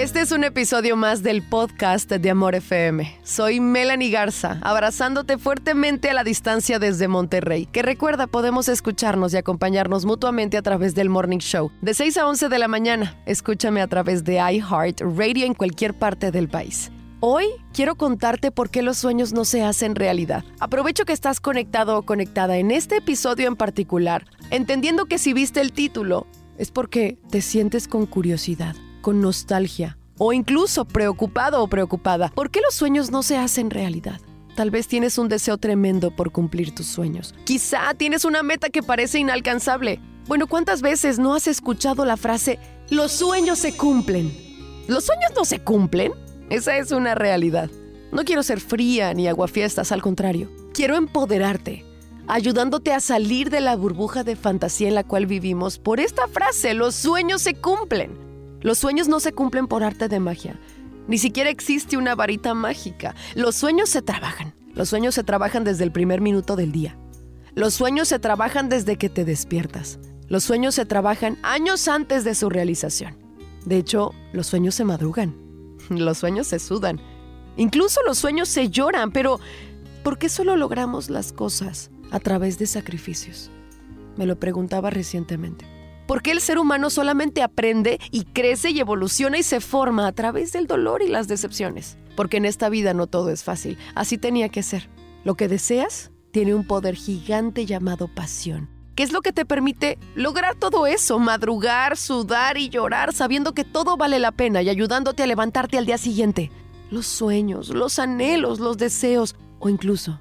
Este es un episodio más del podcast de Amor FM. Soy Melanie Garza, abrazándote fuertemente a la distancia desde Monterrey. Que recuerda, podemos escucharnos y acompañarnos mutuamente a través del Morning Show. De 6 a 11 de la mañana, escúchame a través de iHeart Radio en cualquier parte del país. Hoy quiero contarte por qué los sueños no se hacen realidad. Aprovecho que estás conectado o conectada en este episodio en particular, entendiendo que si viste el título, es porque te sientes con curiosidad con nostalgia o incluso preocupado o preocupada. ¿Por qué los sueños no se hacen realidad? Tal vez tienes un deseo tremendo por cumplir tus sueños. Quizá tienes una meta que parece inalcanzable. Bueno, ¿cuántas veces no has escuchado la frase, los sueños se cumplen? ¿Los sueños no se cumplen? Esa es una realidad. No quiero ser fría ni aguafiestas, al contrario. Quiero empoderarte, ayudándote a salir de la burbuja de fantasía en la cual vivimos por esta frase, los sueños se cumplen. Los sueños no se cumplen por arte de magia. Ni siquiera existe una varita mágica. Los sueños se trabajan. Los sueños se trabajan desde el primer minuto del día. Los sueños se trabajan desde que te despiertas. Los sueños se trabajan años antes de su realización. De hecho, los sueños se madrugan. Los sueños se sudan. Incluso los sueños se lloran, pero ¿por qué solo logramos las cosas a través de sacrificios? Me lo preguntaba recientemente. ¿Por qué el ser humano solamente aprende y crece y evoluciona y se forma a través del dolor y las decepciones? Porque en esta vida no todo es fácil. Así tenía que ser. Lo que deseas tiene un poder gigante llamado pasión. ¿Qué es lo que te permite lograr todo eso? Madrugar, sudar y llorar sabiendo que todo vale la pena y ayudándote a levantarte al día siguiente. Los sueños, los anhelos, los deseos o incluso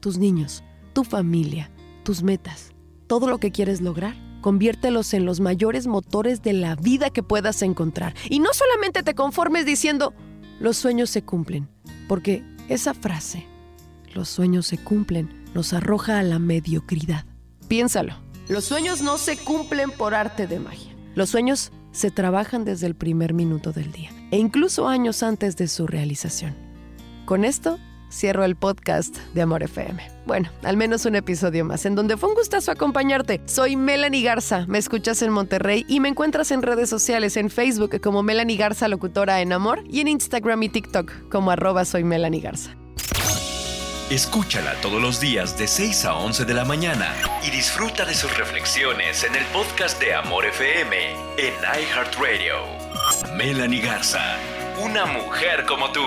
tus niños, tu familia, tus metas, todo lo que quieres lograr Conviértelos en los mayores motores de la vida que puedas encontrar. Y no solamente te conformes diciendo, los sueños se cumplen, porque esa frase, los sueños se cumplen, nos arroja a la mediocridad. Piénsalo, los sueños no se cumplen por arte de magia. Los sueños se trabajan desde el primer minuto del día e incluso años antes de su realización. Con esto cierro el podcast de Amor FM. Bueno, al menos un episodio más, en donde fue un gustazo acompañarte. Soy Melanie Garza, me escuchas en Monterrey y me encuentras en redes sociales, en Facebook como Melanie Garza Locutora en Amor y en Instagram y TikTok como arroba soy Garza. Escúchala todos los días de 6 a 11 de la mañana y disfruta de sus reflexiones en el podcast de Amor FM en iHeartRadio. Melanie Garza, una mujer como tú